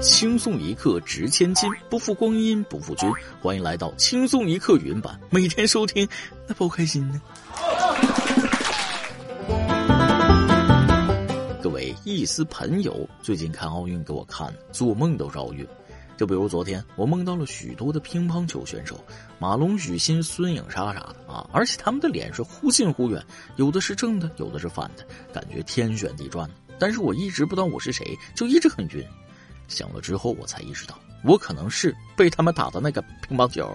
轻松一刻值千金，不负光阴不负君。欢迎来到轻松一刻语音版，每天收听，那不开心呢。各位一丝朋友，最近看奥运给我看，做梦都是奥运。就比如昨天，我梦到了许多的乒乓球选手，马龙、许昕、孙颖莎啥的啊，而且他们的脸是忽近忽远，有的是正的，有的是反的，感觉天旋地转。但是我一直不知道我是谁，就一直很晕。想了之后，我才意识到，我可能是被他们打的那个乒乓球。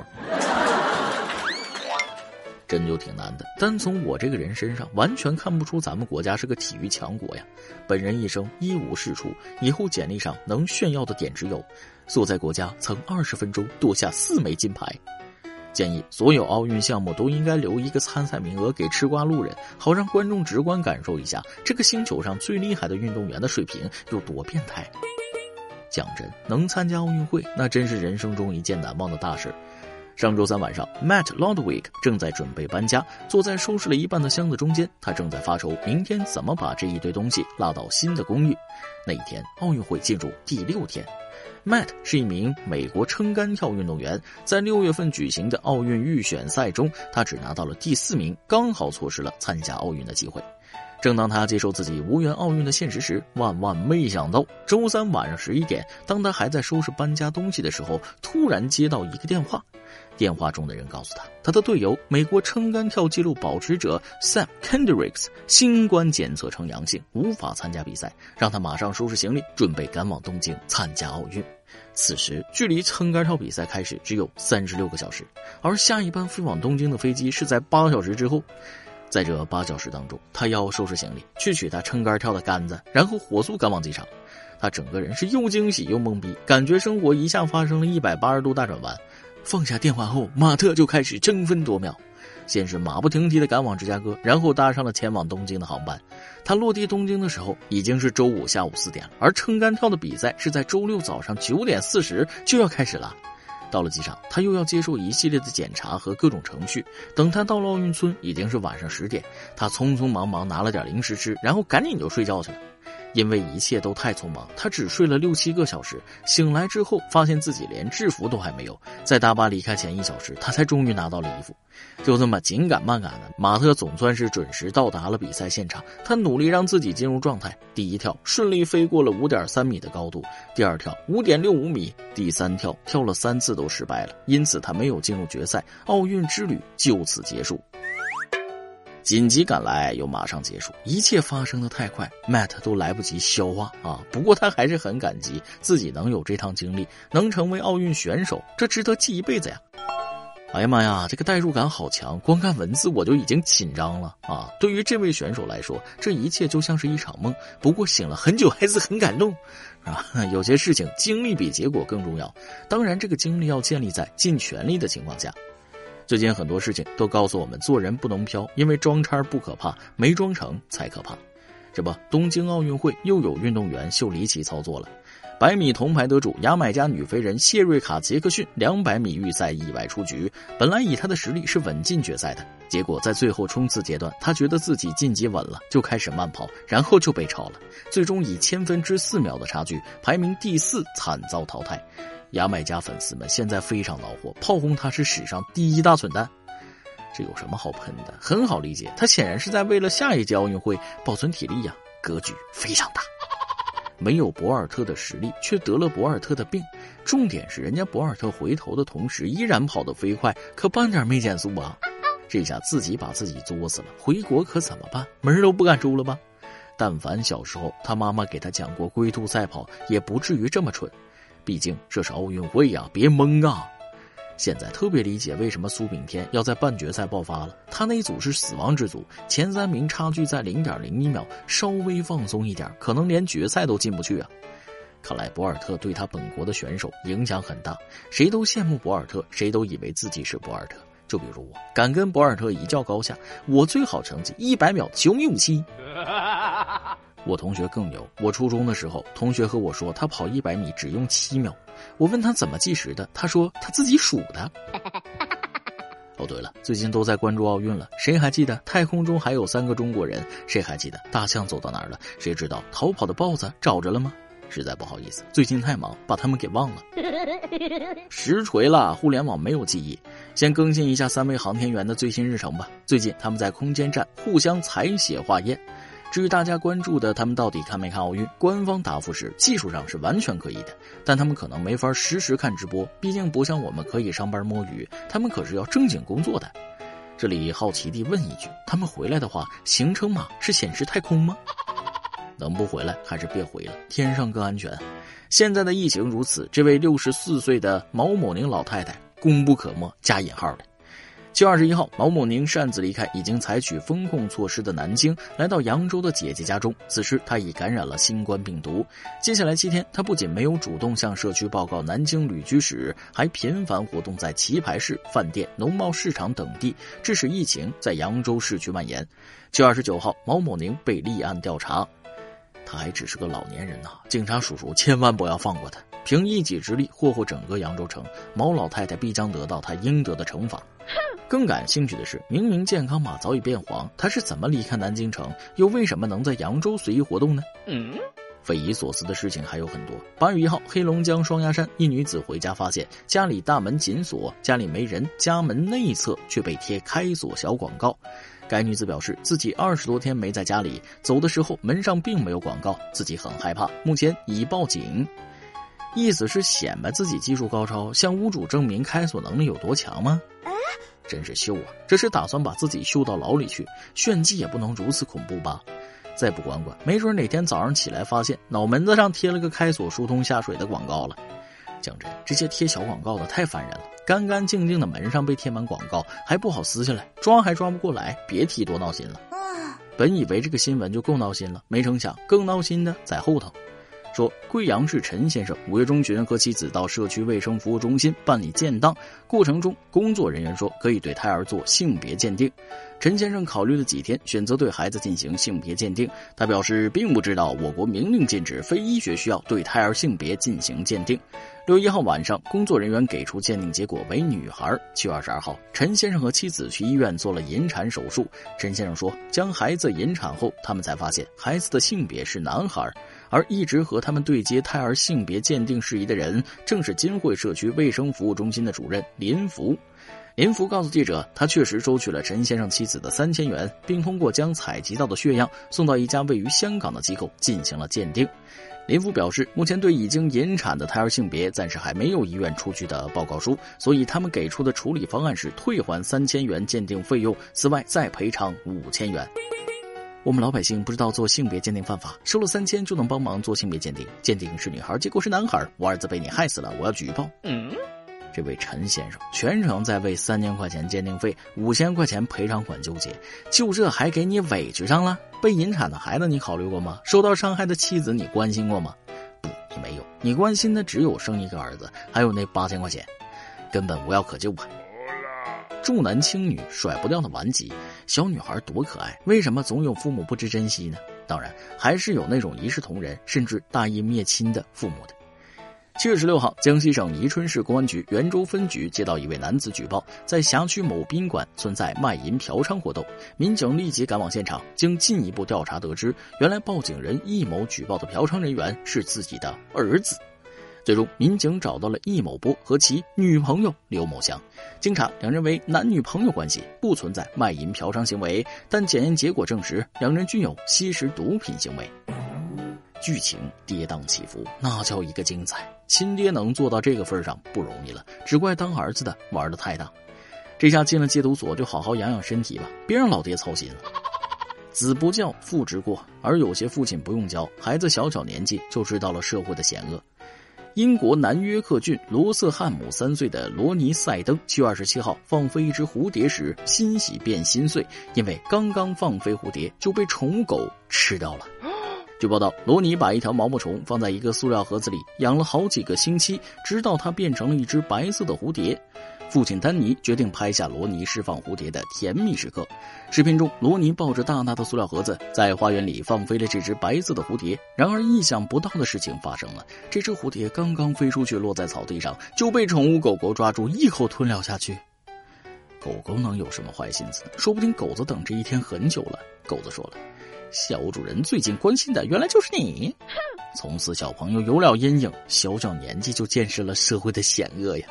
真就挺难的，单从我这个人身上，完全看不出咱们国家是个体育强国呀。本人一生一无是处，以后简历上能炫耀的点只有：所在国家曾二十分钟夺下四枚金牌。建议所有奥运项目都应该留一个参赛名额给吃瓜路人，好让观众直观感受一下这个星球上最厉害的运动员的水平有多变态。讲真，能参加奥运会，那真是人生中一件难忘的大事。上周三晚上，Matt Ludwig 正在准备搬家，坐在收拾了一半的箱子中间，他正在发愁明天怎么把这一堆东西拉到新的公寓。那一天，奥运会进入第六天，Matt 是一名美国撑杆跳运动员，在六月份举行的奥运预选赛中，他只拿到了第四名，刚好错失了参加奥运的机会。正当他接受自己无缘奥运的现实时，万万没想到，周三晚上十一点，当他还在收拾搬家东西的时候，突然接到一个电话。电话中的人告诉他，他的队友美国撑杆跳纪录保持者 Sam Kendricks 新冠检测呈阳性，无法参加比赛，让他马上收拾行李，准备赶往东京参加奥运。此时，距离撑杆跳比赛开始只有三十六个小时，而下一班飞往东京的飞机是在八个小时之后。在这八小时当中，他要收拾行李，去取他撑杆跳的杆子，然后火速赶往机场。他整个人是又惊喜又懵逼，感觉生活一下发生了一百八十度大转弯。放下电话后，马特就开始争分夺秒，先是马不停蹄地赶往芝加哥，然后搭上了前往东京的航班。他落地东京的时候已经是周五下午四点了，而撑杆跳的比赛是在周六早上九点四十就要开始了。到了机场，他又要接受一系列的检查和各种程序。等他到了奥运村，已经是晚上十点。他匆匆忙忙拿了点零食吃，然后赶紧就睡觉去了。因为一切都太匆忙，他只睡了六七个小时。醒来之后，发现自己连制服都还没有。在大巴离开前一小时，他才终于拿到了衣服。就这么紧赶慢赶的，马特总算是准时到达了比赛现场。他努力让自己进入状态，第一跳顺利飞过了五点三米的高度，第二跳五点六五米，第三跳跳了三次都失败了，因此他没有进入决赛。奥运之旅就此结束。紧急赶来又马上结束，一切发生的太快，Matt 都来不及消化啊！不过他还是很感激自己能有这趟经历，能成为奥运选手，这值得记一辈子呀！哎呀妈呀，这个代入感好强，光看文字我就已经紧张了啊！对于这位选手来说，这一切就像是一场梦，不过醒了很久还是很感动啊！有些事情经历比结果更重要，当然这个经历要建立在尽全力的情况下。最近很多事情都告诉我们，做人不能飘，因为装叉不可怕，没装成才可怕。这不，东京奥运会又有运动员秀离奇操作了。百米铜牌得主牙买加女飞人谢瑞卡·杰克逊，两百米预赛意外出局。本来以她的实力是稳进决赛的，结果在最后冲刺阶段，她觉得自己晋级稳了，就开始慢跑，然后就被超了，最终以千分之四秒的差距排名第四，惨遭淘汰。牙买加粉丝们现在非常恼火，炮轰他是史上第一大蠢蛋。这有什么好喷的？很好理解，他显然是在为了下一届奥运会保存体力呀，格局非常大。没有博尔特的实力，却得了博尔特的病。重点是，人家博尔特回头的同时依然跑得飞快，可半点没减速啊！这下自己把自己作死了，回国可怎么办？门都不敢出了吧？但凡小时候他妈妈给他讲过龟兔赛跑，也不至于这么蠢。毕竟这是奥运会呀，别懵啊！现在特别理解为什么苏炳添要在半决赛爆发了。他那组是死亡之组，前三名差距在零点零一秒，稍微放松一点，可能连决赛都进不去啊！看来博尔特对他本国的选手影响很大，谁都羡慕博尔特，谁都以为自己是博尔特。就比如我，敢跟博尔特一较高下，我最好成绩一百秒九米五七。我同学更牛，我初中的时候，同学和我说他跑一百米只用七秒。我问他怎么计时的，他说他自己数的。哦，对了，最近都在关注奥运了，谁还记得太空中还有三个中国人？谁还记得大象走到哪儿了？谁知道逃跑的豹子找着了吗？实在不好意思，最近太忙，把他们给忘了。实锤了，互联网没有记忆。先更新一下三位航天员的最新日程吧。最近他们在空间站互相采血化验。至于大家关注的他们到底看没看奥运，官方答复是技术上是完全可以的，但他们可能没法实时看直播，毕竟不像我们可以上班摸鱼，他们可是要正经工作的。这里好奇地问一句：他们回来的话，行程码是显示太空吗？能不回来还是别回了，天上更安全。现在的疫情如此，这位六十四岁的毛某宁老太太功不可没，加引号的。七月二十一号，毛某宁擅自离开已经采取封控措施的南京，来到扬州的姐姐家中。此时，他已感染了新冠病毒。接下来七天，他不仅没有主动向社区报告南京旅居史，还频繁活动在棋牌室、饭店、农贸市场等地，致使疫情在扬州市区蔓延。七月二十九号，毛某宁被立案调查。他还只是个老年人呐，警察叔叔千万不要放过他！凭一己之力霍霍整个扬州城，毛老太太必将得到她应得的惩罚。更感兴趣的是，明明健康码早已变黄，她是怎么离开南京城，又为什么能在扬州随意活动呢？嗯，匪夷所思的事情还有很多。八月一号，黑龙江双鸭山一女子回家发现家里大门紧锁，家里没人，家门内侧却被贴开锁小广告。该女子表示，自己二十多天没在家里，走的时候门上并没有广告，自己很害怕，目前已报警。意思是显摆自己技术高超，向屋主证明开锁能力有多强吗？真是秀啊！这是打算把自己秀到牢里去？炫技也不能如此恐怖吧？再不管管，没准哪天早上起来发现脑门子上贴了个开锁疏通下水的广告了。讲真，这些贴小广告的太烦人了。干干净净的门上被贴满广告，还不好撕下来，抓还抓不过来，别提多闹心了。本以为这个新闻就够闹心了，没成想更闹心的在后头。说贵阳市陈先生五月中旬和妻子到社区卫生服务中心办理建档，过程中工作人员说可以对胎儿做性别鉴定。陈先生考虑了几天，选择对孩子进行性别鉴定。他表示并不知道我国明令禁止非医学需要对胎儿性别进行鉴定。六月一号晚上，工作人员给出鉴定结果为女孩。七月二十二号，陈先生和妻子去医院做了引产手术。陈先生说，将孩子引产后，他们才发现孩子的性别是男孩。而一直和他们对接胎儿性别鉴定事宜的人，正是金汇社区卫生服务中心的主任林福。林福告诉记者，他确实收取了陈先生妻子的三千元，并通过将采集到的血样送到一家位于香港的机构进行了鉴定。林福表示，目前对已经引产的胎儿性别暂时还没有医院出具的报告书，所以他们给出的处理方案是退还三千元鉴定费用，此外再赔偿五千元。我们老百姓不知道做性别鉴定犯法，收了三千就能帮忙做性别鉴定，鉴定是女孩，结果是男孩，我儿子被你害死了，我要举报。嗯，这位陈先生全程在为三千块钱鉴定费、五千块钱赔偿款纠结，就这还给你委屈上了？被引产的孩子你考虑过吗？受到伤害的妻子你关心过吗？不，你没有，你关心的只有生一个儿子，还有那八千块钱，根本无药可救啊！重男轻女甩不掉的顽疾，小女孩多可爱，为什么总有父母不知珍惜呢？当然，还是有那种一视同仁甚至大义灭亲的父母的。七月十六号，江西省宜春市公安局袁州分局接到一位男子举报，在辖区某宾馆存在卖淫嫖娼活动，民警立即赶往现场，经进一步调查得知，原来报警人易某举报的嫖娼人员是自己的儿子。最终，民警找到了易某波和其女朋友刘某香。经查，两人为男女朋友关系，不存在卖淫嫖娼行为。但检验结果证实，两人均有吸食毒品行为。剧情跌宕起伏，那叫一个精彩！亲爹能做到这个份上不容易了，只怪当儿子的玩的太大。这下进了戒毒所，就好好养养身体吧，别让老爹操心了。子不教，父之过。而有些父亲不用教，孩子小小年纪就知道了社会的险恶。英国南约克郡罗瑟汉姆三岁的罗尼·塞登，七月二十七号放飞一只蝴蝶时，欣喜变心碎，因为刚刚放飞蝴蝶就被宠物狗吃掉了。据报道，罗尼把一条毛毛虫放在一个塑料盒子里养了好几个星期，直到它变成了一只白色的蝴蝶。父亲丹尼决定拍下罗尼释放蝴蝶的甜蜜时刻。视频中，罗尼抱着大大的塑料盒子，在花园里放飞了这只白色的蝴蝶。然而，意想不到的事情发生了：这只蝴蝶刚刚飞出去，落在草地上，就被宠物狗狗抓住，一口吞了下去。狗狗能有什么坏心思？说不定狗子等这一天很久了。狗子说了：“小主人最近关心的原来就是你。从此，小朋友有了阴影，小小年纪就见识了社会的险恶呀。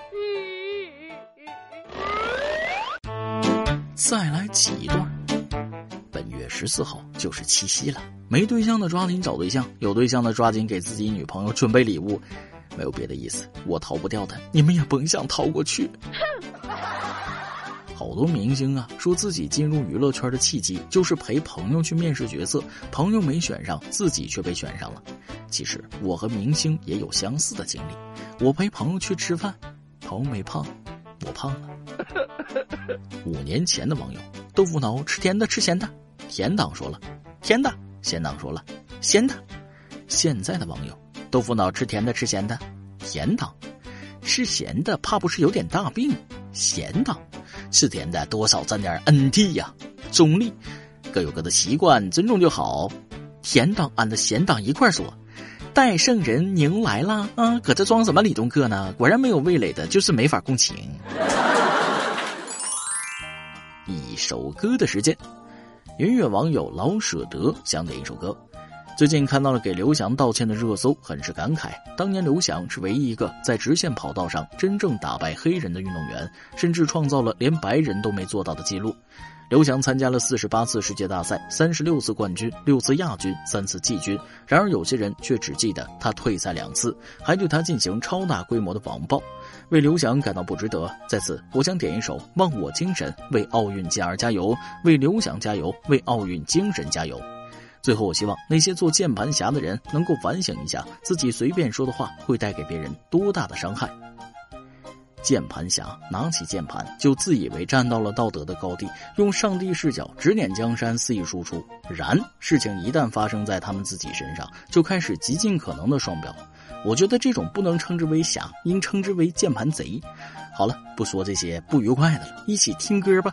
再来几段。本月十四号就是七夕了，没对象的抓紧找对象，有对象的抓紧给自己女朋友准备礼物。没有别的意思，我逃不掉的，你们也甭想逃过去。好多明星啊，说自己进入娱乐圈的契机就是陪朋友去面试角色，朋友没选上，自己却被选上了。其实我和明星也有相似的经历，我陪朋友去吃饭，朋友没胖，我胖了。五年前的网友，豆腐脑吃甜的吃咸的，甜党说了甜的，咸党说了咸的。现在的网友，豆腐脑吃甜的吃咸的，甜党吃咸的怕不是有点大病，咸党。吃甜的多少沾点 NT 呀，中立，各有各的习惯，尊重就好。甜党按着咸党一块说，戴圣人您来啦啊，搁这装什么理中客呢？果然没有味蕾的，就是没法共情。一首歌的时间，音乐网友老舍得想点一首歌。最近看到了给刘翔道歉的热搜，很是感慨。当年刘翔是唯一一个在直线跑道上真正打败黑人的运动员，甚至创造了连白人都没做到的记录。刘翔参加了四十八次世界大赛，三十六次冠军，六次亚军，三次季军。然而有些人却只记得他退赛两次，还对他进行超大规模的网暴，为刘翔感到不值得。在此，我想点一首《忘我精神》，为奥运健儿加油，为刘翔加油，为奥运精神加油。最后，我希望那些做键盘侠的人能够反省一下，自己随便说的话会带给别人多大的伤害。键盘侠拿起键盘就自以为站到了道德的高地，用上帝视角指点江山，肆意输出。然事情一旦发生在他们自己身上，就开始极尽可能的双标。我觉得这种不能称之为侠，应称之为键盘贼。好了，不说这些不愉快的了，一起听歌吧。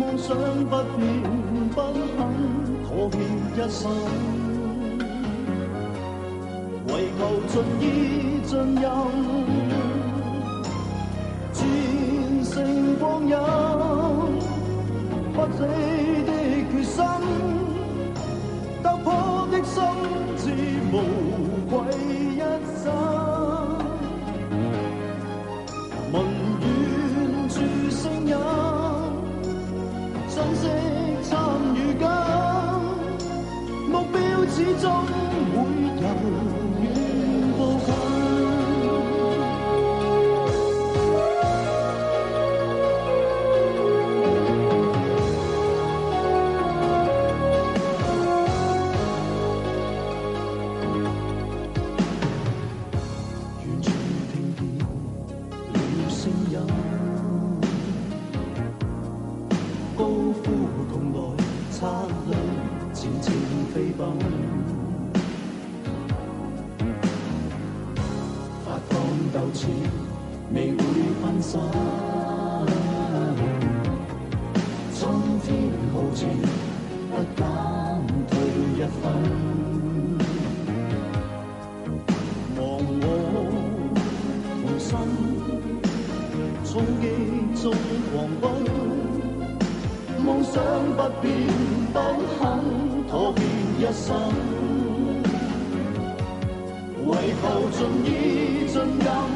梦想不变不肯妥协一生，唯求尽意尽任，战胜光阴。不死的决心，突破的心志无未会分散，冲天豪情不敢退一分，忘我无心，冲击中狂奔，梦想不变不肯妥协一生，为求尽意尽任。